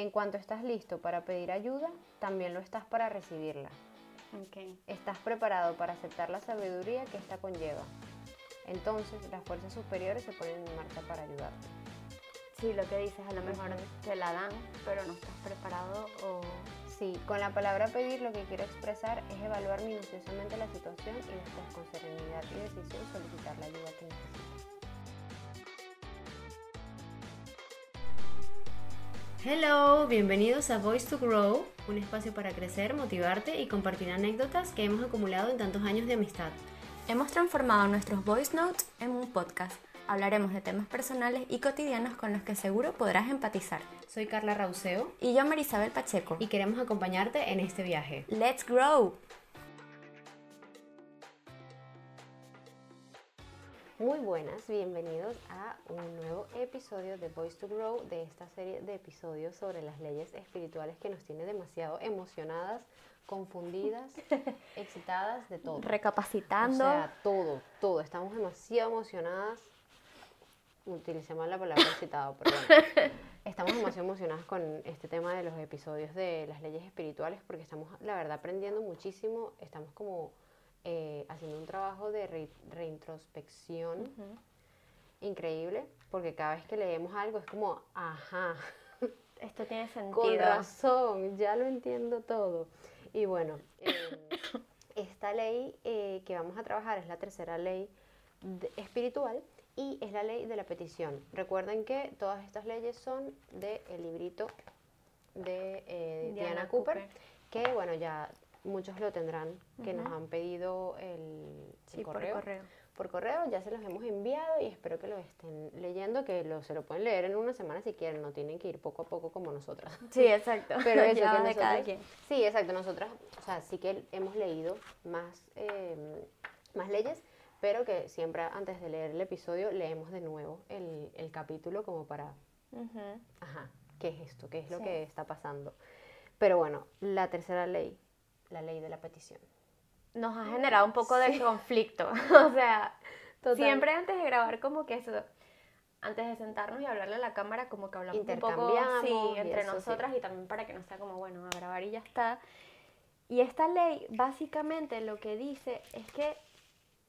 En cuanto estás listo para pedir ayuda, también lo estás para recibirla. Ok. Estás preparado para aceptar la sabiduría que esta conlleva. Entonces las fuerzas superiores se ponen en marcha para ayudarte. Sí, lo que dices, a lo mejor te la dan, pero no estás preparado o... Sí, con la palabra pedir lo que quiero expresar es evaluar minuciosamente la situación y después con serenidad y decisión solicitar la ayuda que necesitas. Hello, bienvenidos a Voice to Grow, un espacio para crecer, motivarte y compartir anécdotas que hemos acumulado en tantos años de amistad. Hemos transformado nuestros voice notes en un podcast. Hablaremos de temas personales y cotidianos con los que seguro podrás empatizar. Soy Carla Rauseo Y yo, Marisabel Pacheco. y queremos acompañarte en este viaje. ¡Let's grow! Muy buenas, bienvenidos a un nuevo episodio de Voice to Grow, de esta serie de episodios sobre las leyes espirituales que nos tiene demasiado emocionadas, confundidas, excitadas, de todo. Recapacitando. O sea, todo, todo. Estamos demasiado emocionadas. Utilicé mal la palabra excitado, pero bueno. Estamos demasiado emocionadas con este tema de los episodios de las leyes espirituales porque estamos, la verdad, aprendiendo muchísimo. Estamos como eh, haciendo un trabajo de re- reintrospección increíble porque cada vez que leemos algo es como, ajá, Esto tiene sentido. con razón, ya lo entiendo todo. Y bueno, eh, esta ley eh, que vamos a trabajar es la tercera ley de- espiritual y es la ley de la petición. Recuerden que todas estas leyes son del librito de eh, Diana Diana, Cooper, Cooper. que bueno, ya muchos lo tendrán, que nos han pedido el, el Sí, por correo correo. por correo, ya se los hemos enviado y espero que lo estén leyendo, que lo, se lo pueden leer en una semana si quieren, no tienen que ir poco a poco como nosotras. Sí, exacto. Pero eso, que de cada nosotros- quien. Sí, exacto, nosotras, o sea, sí que hemos leído más, eh, más leyes, pero que siempre antes de leer el episodio leemos de nuevo el, el capítulo como para, ajá, ¿qué es esto? ¿Qué es lo Sí. que está pasando? Pero bueno, la tercera ley, la ley de la petición. Nos ha generado un poco de conflicto. o sea, Total. siempre antes de grabar como que eso, antes de sentarnos y hablarle a la cámara, como que hablamos un poco sí, y entre eso, sí. nosotras y también para que no sea como, bueno, a grabar y ya está. Y esta ley básicamente lo que dice es que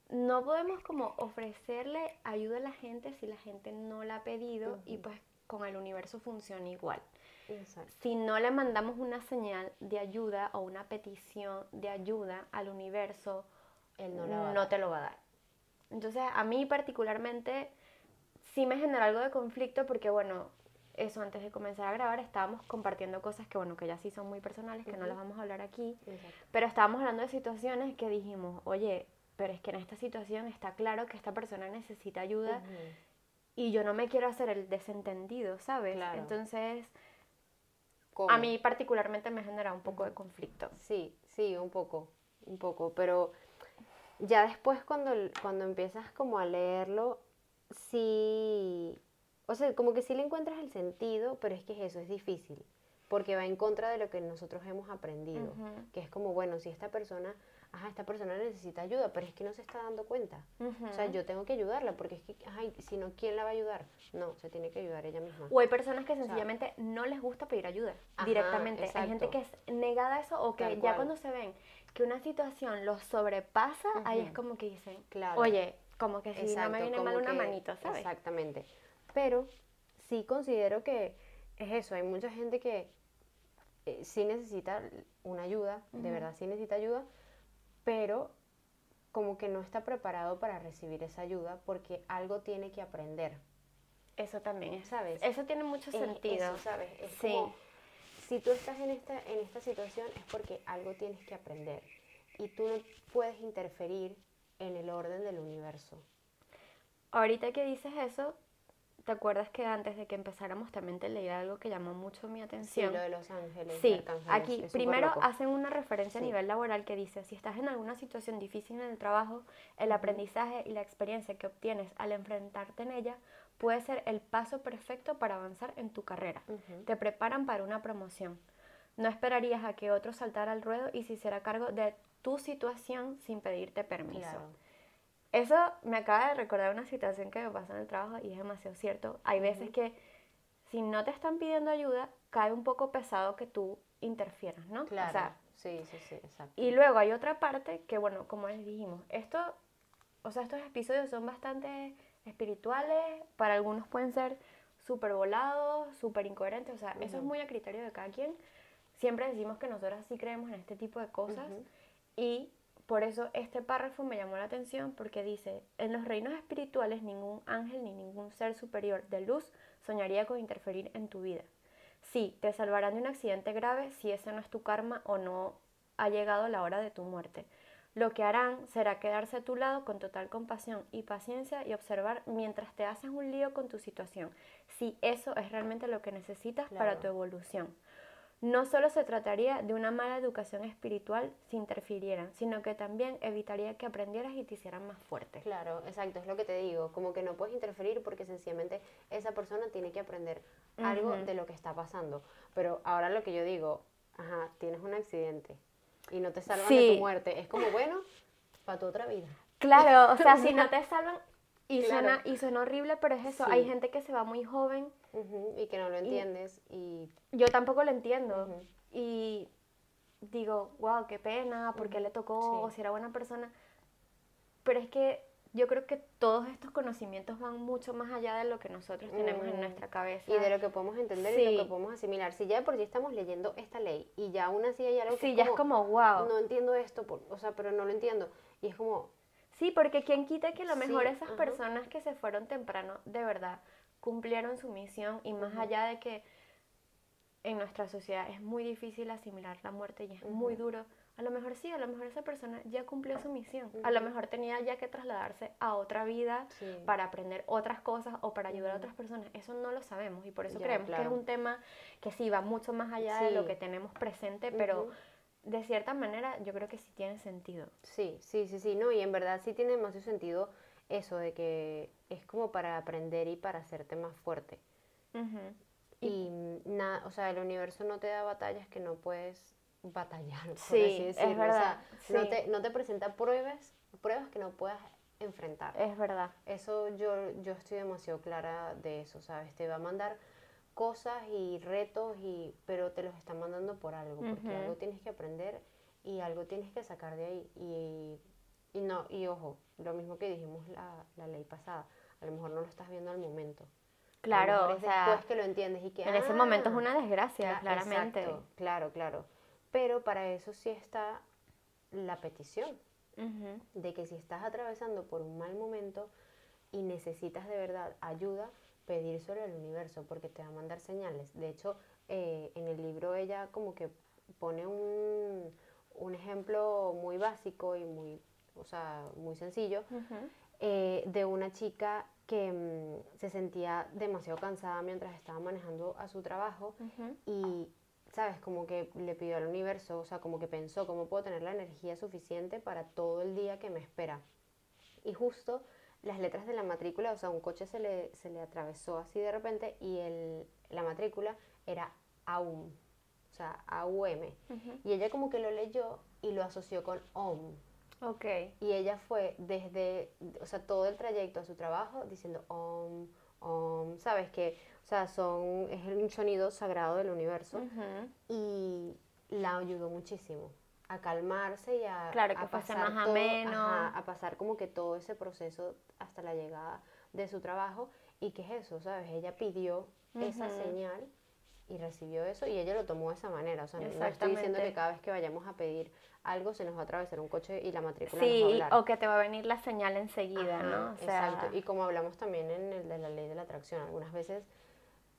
no podemos como ofrecerle ayuda a la gente si la gente no la ha pedido y pues con el universo funciona igual. Exacto. Si no le mandamos una señal de ayuda o una petición de ayuda al universo, Él no no dar. te lo va a dar. Entonces, a mí particularmente sí me generó algo de conflicto porque, bueno, eso antes de comenzar a grabar estábamos compartiendo cosas que, bueno, que ya sí son muy personales, que no Ujú. las vamos a hablar aquí, Exacto. pero estábamos hablando de situaciones que dijimos, oye, pero es que en esta situación está claro que esta persona necesita ayuda Ujú. y yo no me quiero hacer el desentendido, ¿sabes? Claro. Entonces, ¿Cómo? a mí particularmente me genera un poco de conflicto. Sí, sí, un poco, un poco, pero ya después cuando, cuando empiezas como a leerlo, sí, o sea, como que sí le encuentras el sentido, pero es que es eso, es difícil, porque va en contra de lo que nosotros hemos aprendido, que es como, bueno, si esta persona, ajá, esta persona necesita ayuda, pero es que no se está dando cuenta. O sea, yo tengo que ayudarla, porque es que, ay, si no, ¿quién la va a ayudar? No, se tiene que ayudar ella misma. O hay personas que sencillamente no les gusta pedir ayuda Ajá, directamente. Hay gente que exacto. es negada a eso o que Tal ya cual. cuando se ven que una situación los sobrepasa, ahí es como que dicen, Claro. oye, como que si no Exacto, me viene mal una que- manito, ¿sabes? Exactamente. Pero sí considero que es eso, hay mucha gente que eh, sí necesita una ayuda, de Ujú. verdad sí necesita ayuda, pero como que no está preparado para recibir esa ayuda porque algo tiene que aprender, Eso también es. ¿sabes? Eso tiene mucho sentido. eso, ¿sabes? Es Sí. como, si tú estás en esta, en esta situación es porque algo tienes que aprender y tú no puedes interferir en el orden del universo. Ahorita que dices eso, ¿te acuerdas que antes de que empezáramos también te leí algo que llamó mucho mi Sí, atención? lo de los ángeles. Sí, aquí primero hacen una referencia a Sí. nivel laboral que dice, si estás en alguna situación difícil en el trabajo, el aprendizaje y la experiencia que obtienes al enfrentarte en ella puede ser el paso perfecto para avanzar en tu carrera. Te preparan para una promoción. No esperarías a que otro saltara al ruedo y se hiciera cargo de tu situación sin pedirte permiso. Claro. Eso me acaba de recordar una situación que me pasó en el trabajo y es demasiado cierto. Hay veces que si no te están pidiendo ayuda, cae un poco pesado que tú interfieras, ¿no? Claro. O sea, sí, sí, sí, exacto. y luego hay otra parte que, bueno, como les dijimos, esto, o sea, estos episodios son bastante espirituales, para algunos pueden ser súper volados, súper incoherentes, o sea, eso es muy a criterio de cada quien. Siempre decimos que nosotras sí creemos en este tipo de cosas Ujú. y por eso este párrafo me llamó la atención porque dice, en los reinos espirituales ningún ángel ni ningún ser superior de luz soñaría con interferir en tu vida. Sí, te salvarán de un accidente grave si ese no es tu karma o no ha llegado la hora de tu muerte. Lo que harán será quedarse a tu lado con total compasión y paciencia y observar mientras te haces un lío con tu situación, si eso es realmente lo que necesitas para tu evolución. No solo se trataría de una mala educación espiritual si interfirieran, sino que también evitaría que aprendieras y te hicieran más fuerte. Claro, exacto, es lo que te digo, como que no puedes interferir porque sencillamente esa persona tiene que aprender algo de lo que está pasando. Pero ahora lo que yo digo, ajá, tienes un accidente y no te salvan de tu muerte, es como, bueno, para tu otra vida. Claro, o sea, si no te salvan y, Claro. suena, y suena horrible, pero es eso, Sí. hay gente que se va muy joven, Ujú, y que no lo entiendes y... yo tampoco lo entiendo Ujú. y digo, wow, qué pena, ¿por qué le tocó? Sí. O si era buena persona. Pero es que yo creo que todos estos conocimientos van mucho más allá de lo que nosotros tenemos en nuestra cabeza. Y de lo que podemos entender y lo Sí. que podemos asimilar. Si ya de por sí estamos leyendo esta ley y ya aún así hay algo que Sí, ya es como, wow. no entiendo esto, por- o sea, pero no lo entiendo. Y es como, Sí, porque quien quita que a lo Sí, mejor esas ajá. personas que se fueron temprano, de verdad, cumplieron su misión y más allá de que en nuestra sociedad es muy difícil asimilar la muerte y es muy duro, a lo mejor sí, a lo mejor esa persona ya cumplió su misión, a lo mejor tenía ya que trasladarse a otra vida Sí. para aprender otras cosas o para ayudar a otras personas, eso no lo sabemos y por eso Ya, creemos que es un tema que sí va mucho más allá de lo que tenemos presente, pero de cierta manera yo creo que sí tiene sentido. Sí, sí, sí, sí, no, y en verdad sí tiene demasiado sentido eso de que es como para aprender y para hacerte más fuerte. Y nada, o sea, el universo no te da batallas que no puedes batallar, por Sí, así es. O verdad, sea, no sí. te, no te presenta pruebas, pruebas que no puedas enfrentar. Es verdad. Eso yo, yo estoy demasiado clara de eso, ¿sabes? Te va a mandar cosas y retos, y, pero te los está mandando por algo, porque Ujú. algo tienes que aprender y algo tienes que sacar de ahí. Y no, y ojo, lo mismo que dijimos la, la ley pasada, a lo mejor no lo estás viendo al momento. Claro, o sea, después que lo entiendes y que en ese momento es "Ah, una desgracia, cla- claramente. exacto, claro, claro. Pero para eso sí está la petición de que si estás atravesando por un mal momento y necesitas de verdad ayuda, pedírselo al universo porque te va a mandar señales. De hecho, eh, en el libro ella como que pone un, un ejemplo muy básico y muy, o sea, muy sencillo eh, de una chica que mm, se sentía demasiado cansada mientras estaba manejando a su trabajo y, ¿sabes? Como que le pidió al universo, o sea, como que pensó, ¿cómo puedo tener la energía suficiente para todo el día que me espera? Y justo las letras de la matrícula, o sea, un coche se le, se le atravesó así de repente y el, la matrícula era AUM, o sea, AUM. Y ella como que lo leyó y lo asoció con OM. Ok. Y ella fue desde, o sea, todo el trayecto a su trabajo diciendo om, om, sabes que, o sea, son, es un sonido sagrado del universo. Y la ayudó muchísimo a calmarse y a, Claro, que a pasar más todo- ameno. ajá, a pasar como que todo ese proceso hasta la llegada de su trabajo. Y que es eso, sabes, ella pidió esa señal y recibió eso y ella lo tomó de esa manera, o sea, no estoy diciendo que cada vez que vayamos a pedir algo se nos va a atravesar un coche y la matrícula nos va a Sí, hablar. o que te va a venir la señal enseguida, Ajá, ¿no? O sea, Exacto. Y como hablamos también en el de la ley de la atracción, algunas veces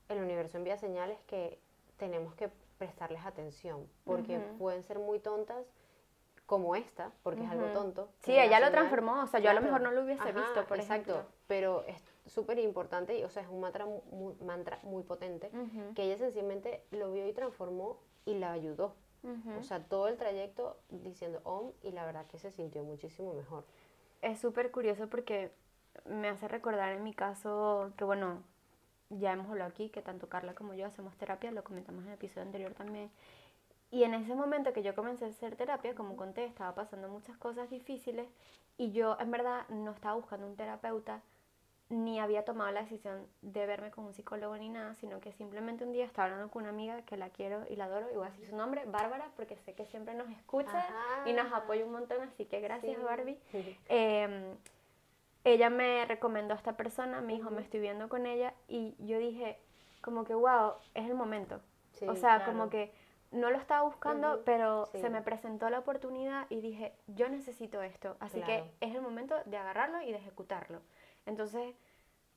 el universo envía señales que tenemos que prestarles atención, porque pueden ser muy tontas, como esta, porque es algo tonto. Sí, ella lo transformó, o sea, yo a lo mejor no lo hubiese Ajá, visto, por exacto, ejemplo. pero es súper importante, y, o sea, es un mantra muy, mantra muy potente, que ella sencillamente lo vio y transformó y la ayudó. O sea, todo el trayecto diciendo om y la verdad que se sintió muchísimo mejor. es súper curioso porque me hace recordar en mi caso que, bueno, ya hemos hablado aquí, que tanto Carla como yo hacemos terapia, lo comentamos en el episodio anterior también. Y en ese momento que yo comencé a hacer terapia, como conté, estaba pasando muchas cosas difíciles y yo en verdad no estaba buscando un terapeuta, ni había tomado la decisión de verme con un psicólogo ni nada, sino que simplemente un día estaba hablando con una amiga que la quiero y la adoro, y voy a decir su nombre, Bárbara, porque sé que siempre nos escucha y nos apoya un montón, así que gracias Barbie. Em, ella me recomendó a esta persona, me dijo, me estoy viendo con ella, y yo dije, como que, wow, es el momento. o sea, como que no lo estaba buscando, pero se me presentó la oportunidad y dije, yo necesito esto, así que es el momento de agarrarlo y de ejecutarlo. Entonces,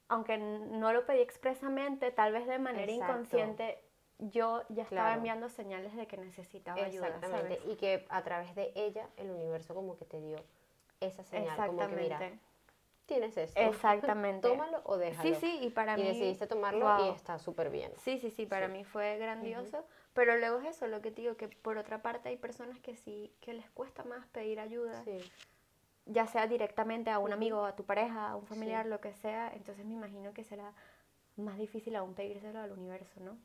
aunque no lo pedí expresamente, tal vez de manera inconsciente, yo ya estaba enviando señales de que necesitaba ayuda. Exactamente, y que a través de ella el universo como que te dio esa señal, como que mira, tienes esto. Exactamente. Tómalo o déjalo. Sí, sí, y para y mí... decidiste tomarlo y está súper bien. Sí, sí, sí, para mí fue grandioso, pero luego es eso, lo que te digo, que por otra parte hay personas que sí, que les cuesta más pedir ayuda. Sí ya sea directamente a un amigo, a tu pareja, a un familiar, lo que sea, entonces me imagino que será más difícil aún pedírselo al universo, ¿no?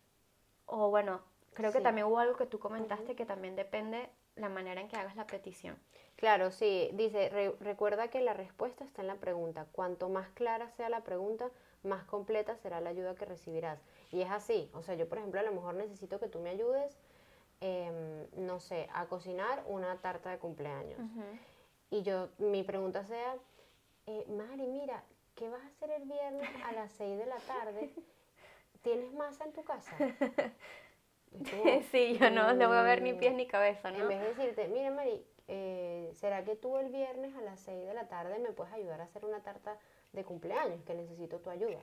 O bueno, creo que también hubo algo que tú comentaste que también depende la manera en que hagas la petición. Claro, sí, dice, recuerda que la respuesta está en la pregunta. Cuanto más clara sea la pregunta, más completa será la ayuda que recibirás. Y es así, o sea, yo por ejemplo a lo mejor necesito que tú me ayudes, em, no sé, a cocinar una tarta de cumpleaños y yo, mi pregunta sea, eh, Mari, mira, ¿qué vas a hacer el viernes a las 6 de la tarde? ¿Tienes masa en tu casa? sí, yo no, no voy a ver ni pies ni cabeza, ¿no? En vez de decirte, mira, Mari, eh, ¿será que tú el viernes a las 6 de la tarde me puedes ayudar a hacer una tarta de cumpleaños? Que necesito tu ayuda.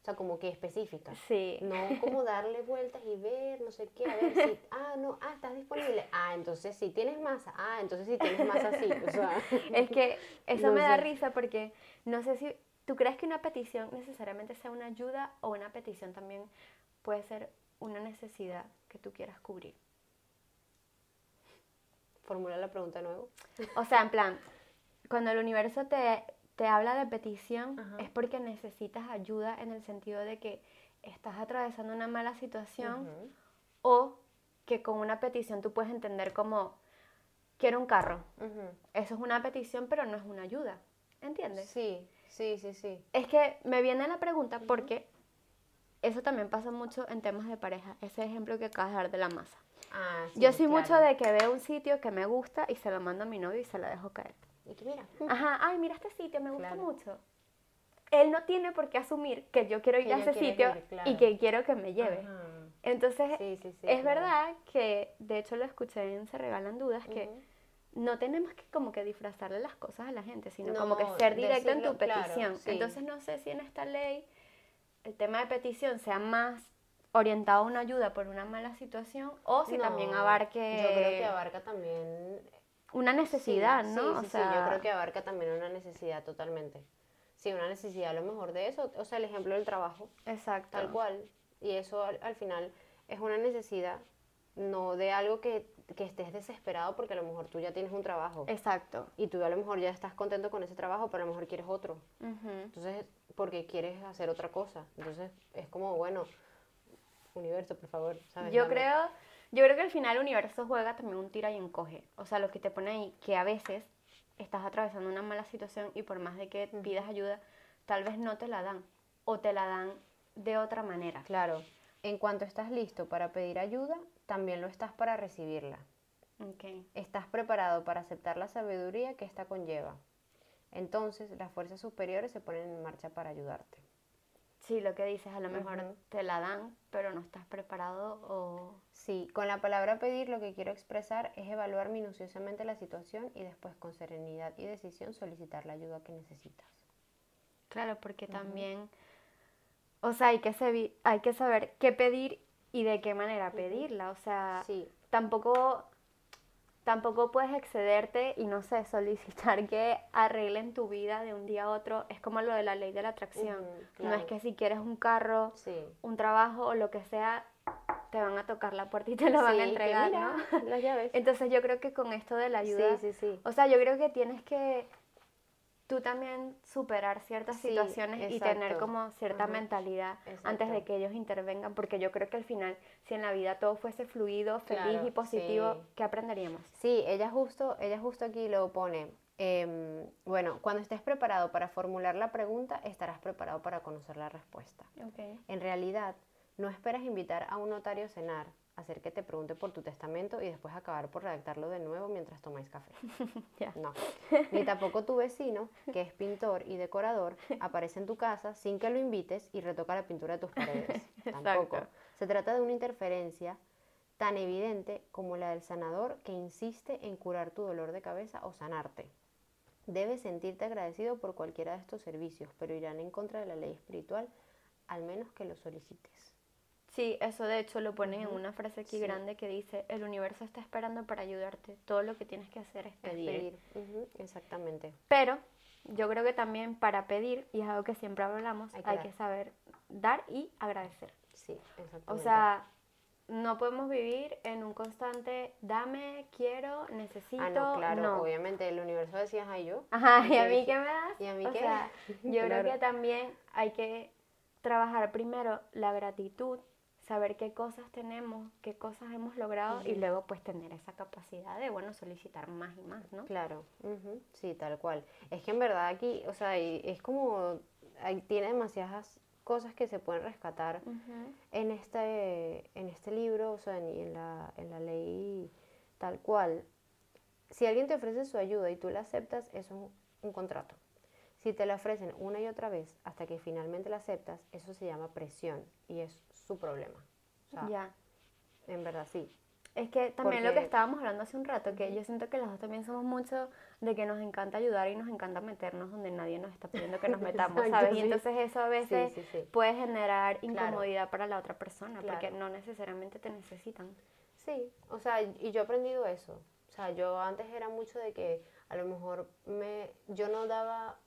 O sea, como que específica. Sí. No como darle vueltas y ver, no sé qué, a ver si, ah, no, ah, estás disponible. Ah, entonces sí tienes masa. Ah, entonces sí tienes masa, sí. O sea, es que eso me da risa porque no sé si, ¿tú crees que una petición necesariamente sea una ayuda o una petición también puede ser una necesidad que tú quieras cubrir? Formula la pregunta de nuevo. O sea, en plan, cuando el universo te te habla de petición es porque necesitas ayuda en el sentido de que estás atravesando una mala situación o que con una petición tú puedes entender como quiero un carro. Eso es una petición, pero no es una ayuda. ¿Entiendes? Sí, sí, sí, sí. Es que me viene la pregunta porque eso también pasa mucho en temas de pareja. Ese ejemplo que acabas de dar de la masa. Ah, Yo soy mucho de que veo un sitio que me gusta y se lo mando a mi novio y se lo dejo caer. Y que mira. Ajá, ay, mira este sitio, me gusta mucho. Él no tiene por qué asumir que yo quiero ir a ese sitio y que quiero que me lleve. Entonces, es verdad que, de hecho lo escuché en Se Regalan Dudas, que no tenemos que como que disfrazarle las cosas a la gente, sino como que ser directo en tu petición. Entonces, no sé si en esta ley el tema de petición sea más orientado a una ayuda por una mala situación o si también abarque... Yo creo que abarca también una necesidad, ¿no? Sí, sí, yo creo que abarca también una necesidad totalmente. Sí, una necesidad a lo mejor de eso, o sea, el ejemplo del trabajo. Exacto. Tal cual. Y eso al, final es una necesidad, no de algo que, que, estés desesperado porque a lo mejor tú ya tienes un trabajo. Exacto. Y tú a lo mejor ya estás contento con ese trabajo, pero a lo mejor quieres otro. Entonces, porque quieres hacer otra cosa. Entonces, es como, bueno, universo, por favor, ¿sabes? Yo creo yo creo que al final el universo juega también un tira y encoge. O sea, lo que te pone ahí, que a veces estás atravesando una mala situación y por más de que pidas ayuda, tal vez no te la dan. O te la dan de otra manera. Claro. En cuanto estás listo para pedir ayuda, también lo estás para recibirla. Okay. Estás preparado para aceptar la sabiduría que esta conlleva. Entonces, las fuerzas superiores se ponen en marcha para ayudarte. Sí, lo que dices, a lo mejor te la dan, pero no estás preparado o... Sí, con la palabra pedir lo que quiero expresar es evaluar minuciosamente la situación y después con serenidad y decisión solicitar la ayuda que necesitas. Claro, porque también, o sea, hay que, hay que saber qué pedir y de qué manera pedirla, o sea, sí. tampoco tampoco puedes excederte y no sé, solicitar que arreglen tu vida de un día a otro. Es como lo de la ley de la atracción. No es que si quieres un carro, un trabajo o lo que sea, te van a tocar la puerta y te lo van a entregar, ¿no? Las llaves. Entonces yo creo que con esto de la ayuda, o sea, yo creo que tienes que tú también superar ciertas situaciones y tener como cierta mentalidad antes de que ellos intervengan, porque yo creo que al final, si en la vida todo fuese fluido, feliz y positivo, ¿qué aprenderíamos? Sí, ella justo, ella justo aquí lo pone. Em, bueno, cuando estés preparado para formular la pregunta, estarás preparado para conocer la respuesta. En realidad, no esperas invitar a un notario a cenar, hacer que te pregunte por tu testamento y después acabar por redactarlo de nuevo mientras tomáis café. No. Ni tampoco tu vecino, que es pintor y decorador, aparece en tu casa sin que lo invites y retoca la pintura de tus paredes. Tampoco. Exacto. Se trata de una interferencia tan evidente como la del sanador que insiste en curar tu dolor de cabeza o sanarte. Debes sentirte agradecido por cualquiera de estos servicios, pero irán en contra de la ley espiritual, al menos que lo solicites. Sí, eso de hecho lo ponen en una frase aquí Sí. grande que dice, el universo está esperando para ayudarte, todo lo que tienes que hacer es pedir. exactamente. Pero yo creo que también para pedir, y es algo que siempre hablamos, Hay hay que saber dar y agradecer. Sí, exactamente. O sea, no podemos vivir en un constante dame, quiero, necesito. ah, no, claro, no. obviamente el universo decía, ay, yo. Ajá, ¿y a mí qué me das? ¿Y a mí o qué? sea, yo creo que también hay que trabajar primero la gratitud, saber qué cosas tenemos, qué cosas hemos logrado y luego pues tener esa capacidad de, bueno, solicitar más y más, ¿no? Claro, sí, tal cual. Es que en verdad aquí, o sea, es como, ahí tiene demasiadas cosas que se pueden rescatar en este, en este libro, o sea, en, en la, en la ley tal cual. Si alguien te ofrece su ayuda y tú la aceptas, es un, un contrato. Si te la ofrecen una y otra vez hasta que finalmente la aceptas, eso se llama presión y es su problema. O sea, Ya. en verdad sí. Es que también lo que estábamos hablando hace un rato, que yo siento que los dos también somos mucho de que nos encanta ayudar y nos encanta meternos donde nadie nos está pidiendo que nos metamos, Exacto, ¿sabes? Y sí. entonces eso a veces sí, sí. puede generar Claro. incomodidad para la otra persona, porque no necesariamente te necesitan. Sí, o sea, y yo he aprendido eso. O sea, yo antes era mucho de que a lo mejor me, yo no daba,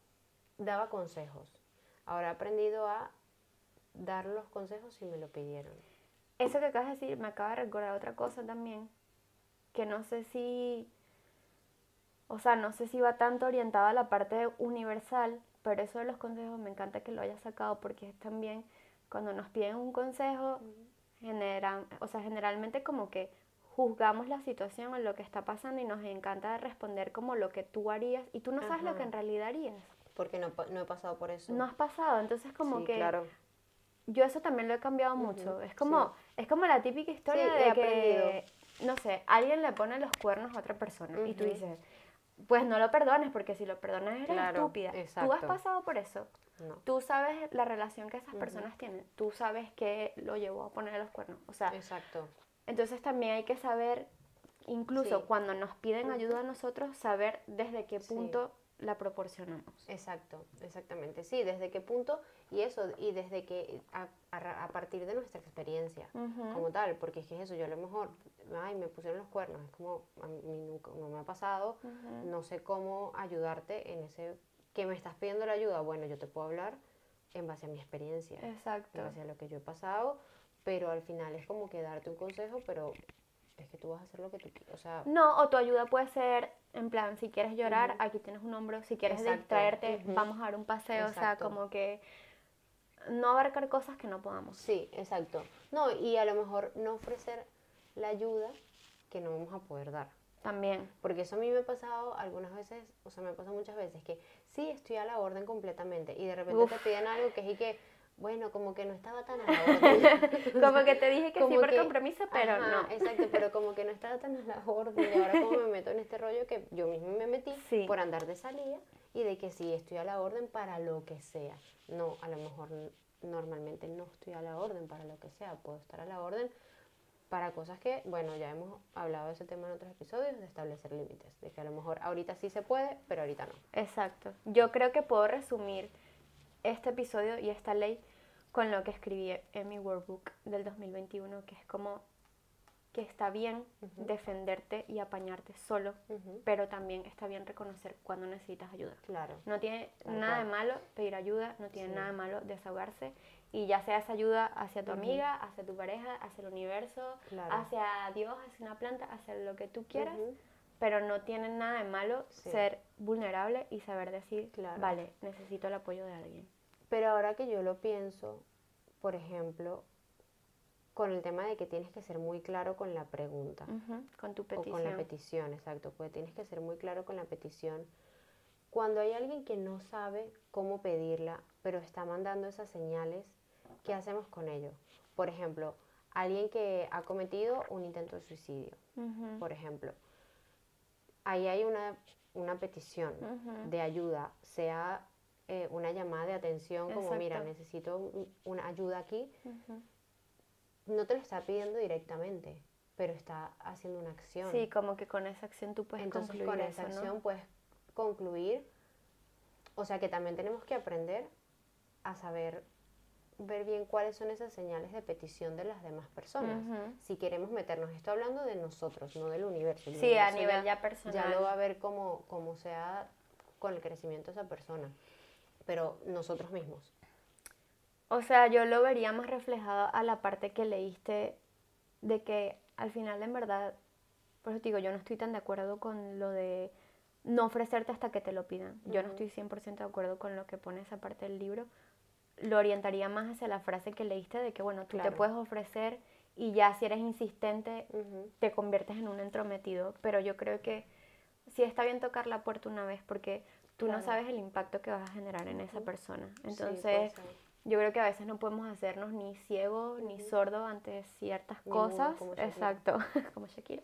daba consejos. Ahora he aprendido a dar los consejos si me lo pidieron. Eso que acabas de decir me acaba de recordar otra cosa también, que no sé si, o sea, no sé si va tanto orientado a la parte universal, pero eso de los consejos me encanta que lo hayas sacado porque es también cuando nos piden un consejo, generan, o sea, generalmente como que juzgamos la situación o lo que está pasando y nos encanta responder como lo que tú harías y tú no sabes lo que en realidad harías. Porque no, no he pasado por eso. No has pasado, entonces como Sí, que claro. Yo eso también lo he cambiado mucho. Es como, es como la típica historia Sí, de que, aprendido. no sé, alguien le pone los cuernos a otra persona y tú dices, pues no lo perdones porque si lo perdonas eres Claro, estúpida. Tú has exacto. pasado por eso. No. Tú sabes la relación que esas personas tienen. Tú sabes que lo llevó a poner los cuernos. O sea, Exacto. entonces también hay que saber, incluso Sí. cuando nos piden ayuda a nosotros, saber desde qué punto la proporcionamos. Exacto, exactamente. Sí, desde qué punto y eso, y desde que a, a ra- a partir de nuestra experiencia como tal, porque es que es eso, yo a lo mejor, ay, me pusieron los cuernos, es como, a mí nunca, no me ha pasado, no sé cómo ayudarte en ese, que me estás pidiendo la ayuda, bueno, yo te puedo hablar en base a mi experiencia, Exacto. en base a lo que yo he pasado, pero al final es como que darte un consejo, pero es que tú vas a hacer lo que tú quieras, o sea, No, o tu ayuda puede ser, en plan, si quieres llorar, aquí tienes un hombro, si quieres Exacto, distraerte, vamos a dar un paseo, o sea, como que no abarcar cosas que no podamos. sí, exacto. No, y a lo mejor no ofrecer la ayuda que no vamos a poder dar. También. Porque eso a mí me ha pasado algunas veces, o sea, me ha pasado muchas veces que sí estoy a la orden completamente y de repente Uf. te piden algo que es y que, bueno, como que no estaba tan a la orden. Como que te dije que sí Como por que- compromiso, pero Ajá, no. Exacto, pero como que no estaba tan a la orden y ahora como me meto en este rollo que yo misma me metí Sí. por andar de salida y de que sí estoy a la orden para lo que sea. No, a lo mejor normalmente no estoy a la orden para lo que sea, puedo estar a la orden para cosas que, bueno, ya hemos hablado de ese tema en otros episodios, de establecer límites, de que a lo mejor ahorita sí se puede, pero ahorita no. Exacto. Yo creo que puedo resumir este episodio y esta ley con lo que escribí en mi workbook del 2021, que es como que está bien defenderte y apañarte solo, Ujú, pero también está bien reconocer cuando necesitas ayuda. Claro. No tiene nada de malo pedir ayuda, no tiene Sí. nada de malo desahogarse y ya sea esa ayuda hacia tu amiga, hacia tu pareja, hacia el universo, Claro. hacia Dios, hacia una planta, hacia lo que tú quieras, pero no tiene nada de malo Sí. ser vulnerable y saber decir, Claro. vale, necesito el apoyo de alguien. Pero ahora que yo lo pienso, por ejemplo, con el tema de que tienes que ser muy claro con la pregunta Ujú, Con tu o petición. con la petición, exacto, porque tienes que ser muy claro con la petición. cuando hay alguien que no sabe cómo pedirla, pero está mandando esas señales, ¿qué hacemos con ello? Por ejemplo, alguien que ha cometido un intento de suicidio, Ujú. por ejemplo. Ahí hay una, una petición Ujú. de ayuda, sea eh, una llamada de atención como, mira, Exacto. necesito un- una ayuda aquí, Ujú. no te lo está pidiendo directamente, pero está haciendo una acción. Sí, como que con esa acción tú puedes Entonces concluir con eso, esa ¿no? acción puedes concluir, o sea que también tenemos que aprender a saber ver bien cuáles son esas señales de petición de las demás personas. Ujú. Si queremos meternos, esto hablando de nosotros, no del universo. el Sí, a nivel ya personal. Ya lo va a ver como, como sea con el crecimiento de esa persona, pero nosotros mismos. O sea, yo lo vería más reflejado a la parte que leíste de que al final en verdad, por eso te digo, yo no estoy tan de acuerdo con lo de no ofrecerte hasta que te lo pidan. Yo no estoy 100% de acuerdo con lo que pone esa parte del libro. Lo orientaría más hacia la frase que leíste de que, bueno, tú te Claro. puedes ofrecer y ya si eres insistente te conviertes en un entrometido. Pero yo creo que sí está bien tocar la puerta una vez porque tú no sabes el impacto que vas a generar en esa persona. Entonces... Yo creo que a veces no podemos hacernos ni ciegos ni Ujú. sordos ante ciertas Ni cosas. como. Exacto, como Shakira.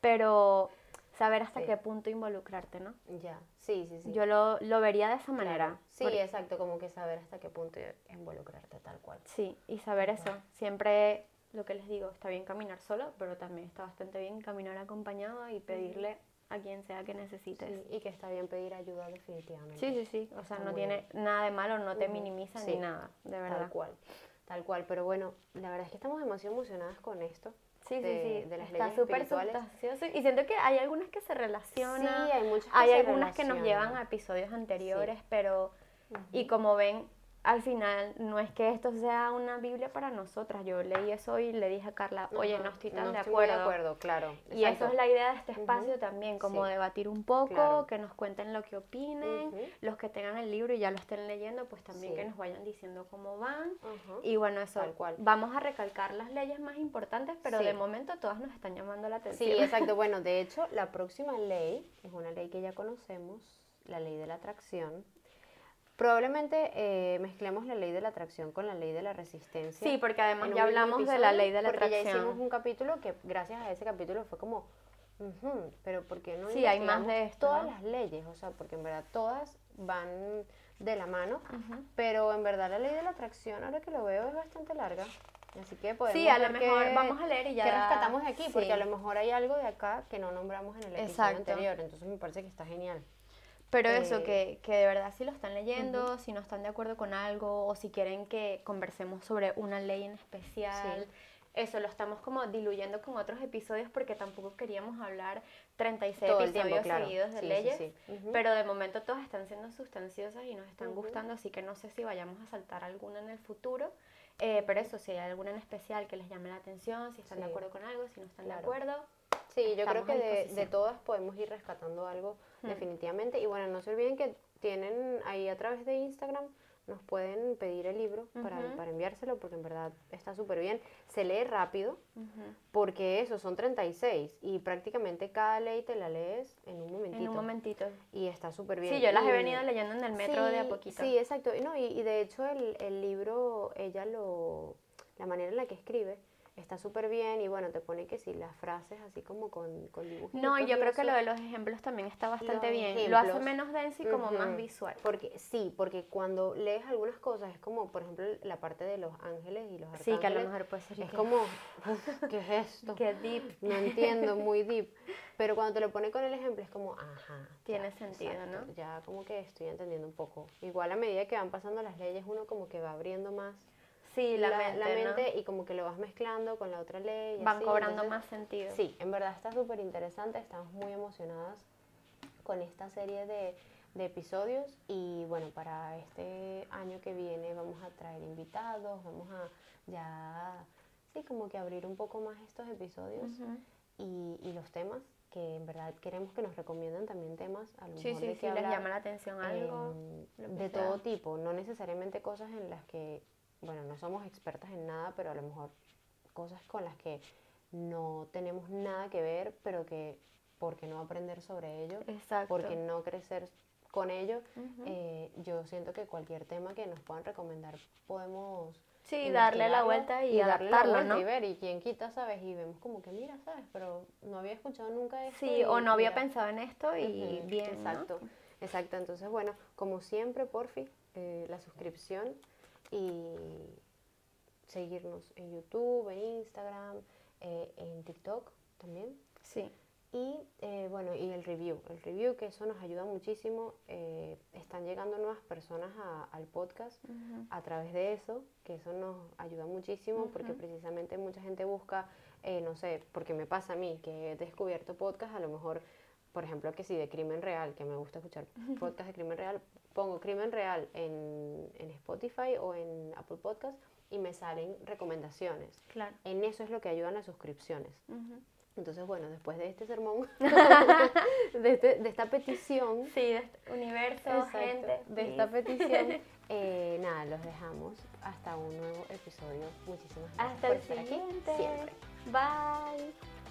Pero saber hasta Sí. qué punto involucrarte, ¿no? Ya, sí, sí, sí. Yo lo, lo vería de esa Claro. manera. Sí, porque- exacto, como que saber hasta qué punto involucrarte tal cual. sí, y saber eso. Siempre lo que les digo, está bien caminar solo, pero también está bastante bien caminar acompañado y pedirle a quien sea que necesites. Sí, y que está bien pedir ayuda definitivamente. Sí, sí, sí. O sea, no muy tiene nada de malo, no te minimiza Sí, ni nada, de verdad. Tal cual, tal cual. Pero bueno, la verdad es que estamos demasiado emocionadas con esto. Sí, de- sí, sí. de las Está súper sustancioso. Y siento que hay algunas que se relacionan. Sí, hay muchas que hay se algunas que nos llevan a episodios anteriores, pero. Y como ven, al final no es que esto sea una Biblia para nosotras. Yo leí eso y le dije a Carla, oye, no estoy tan no de estoy muy acuerdo. de acuerdo, claro. Y eso es la idea de este espacio también, como sí. debatir un poco, Claro. que nos cuenten lo que opinen, los que tengan el libro y ya lo estén leyendo, pues también Sí. que nos vayan diciendo cómo van. Y bueno, eso, Tal cual. vamos a recalcar las leyes más importantes, pero Sí. de momento todas nos están llamando la Sí, atención. exacto. Bueno, de hecho, la próxima ley es una ley que ya conocemos, la ley de la atracción. Probablemente eh, mezclemos la ley de la atracción con la ley de la resistencia. Sí, porque además ya hablamos de la ley de la porque ya hicimos atracción. un capítulo que gracias a ese capítulo fue como, "Ujú, pero ¿por qué no Sí, hay más investigamos de esto, todas ¿no? las leyes? O sea, porque en verdad todas van de la mano, pero en verdad la ley de la atracción, ahora que lo veo, es bastante larga. Así que podemos Sí, a lo mejor vamos a leer y ya. qué rescatamos de aquí, porque a lo mejor hay algo de acá que no nombramos en el episodio Exacto. anterior, entonces me parece que está genial. Pero eso, Eh, que, que de verdad si lo están leyendo, si no están de acuerdo con algo o si quieren que conversemos sobre una ley en especial. Eso lo estamos como diluyendo con otros episodios porque tampoco queríamos hablar 36 Todo episodios tiempo, claro. seguidos de Sí, leyes. sí. Pero de momento todas están siendo sustanciosas y nos están gustando, así que no sé si vayamos a saltar alguna en el futuro. Eh, pero eso, si hay alguna en especial que les llame la atención, si están de acuerdo con algo, si no están Claro. de acuerdo. Sí, yo creo que de, todas podemos ir rescatando algo Hmm. definitivamente. Y bueno, no se olviden que tienen ahí a través de Instagram, nos pueden pedir el libro para, para enviárselo, porque en verdad está súper bien. Se lee rápido, porque eso, son 36 y prácticamente cada ley te la lees en un momentito. En un momentito. Y está súper bien. Sí, yo las he venido leyendo en el metro de a poquito. Sí, exacto. Y No, y, y de hecho el, el libro, ella lo, la manera en la que escribe está súper bien y bueno, te pone que sí, las frases así como con, con dibujitos. No, yo creo que lo de los ejemplos también está bastante bien. Lo hace ejemplos. menos denso y como más Ujú. visual. Porque sí, porque cuando lees algunas cosas es como, por ejemplo, la parte de los ángeles y los Sí, que a arcángeles. lo mejor puede ser Es que- como, "Uf, ¿qué es esto? que deep. No entiendo, muy deep. Pero cuando te lo pone con el ejemplo es como, ajá. Tiene ya, sentido, exacto, ¿no? Ya como que estoy entendiendo un poco. Igual a medida que van pasando las leyes, uno como que va abriendo más Sí, la, la, mente, la ¿no? mente y como que lo vas mezclando con la otra ley. y Van así, cobrando entonces, más sentido. Sí, en verdad está súper interesante, estamos muy emocionadas con esta serie de, de episodios y bueno, para este año que viene vamos a traer invitados, vamos a ya, sí, como que abrir un poco más estos episodios y, y los temas que en verdad queremos que nos recomienden también temas a lo Sí, mejor sí, de sí, les hablar, llama la atención algo. de sea. todo tipo, no necesariamente cosas en las que, bueno, no somos expertas en nada, pero a lo mejor cosas con las que no tenemos nada que ver, pero que, ¿por qué no aprender sobre ello? Exacto. ¿Por qué no crecer con ello. Eh, yo siento que cualquier tema que nos puedan recomendar podemos Sí, darle la vuelta y, darle la adaptarlo, vuelta ¿no? y ver y quién quita, ¿sabes? Y vemos como que mira, ¿sabes? Pero no había escuchado nunca esto. Sí, o no había mira. pensado en esto y bien, ¿no? Exacto, exacto. Entonces, bueno, como siempre, porfi, eh, la suscripción y seguirnos en YouTube, en Instagram, eh, en TikTok también. Sí. Y eh, bueno, y el review, el review que eso nos ayuda muchísimo. eh, están llegando nuevas personas a- al podcast a través de eso, que eso nos ayuda muchísimo porque precisamente mucha gente busca, eh, no sé, porque me pasa a mí que he descubierto podcast, a lo mejor, por ejemplo, que si de crimen real, que me gusta escuchar podcast de crimen real, pongo crimen real en, en Spotify o en Apple Podcast y me salen recomendaciones. Claro. En eso es lo que ayudan las suscripciones. Entonces, bueno, después de este sermón, de, este- de esta petición, Sí, de este universo, Exacto, gente. de esta petición, eh, nada, los dejamos hasta un nuevo episodio. Muchísimas gracias Hasta por el estar aquí siguiente. siempre. Bye.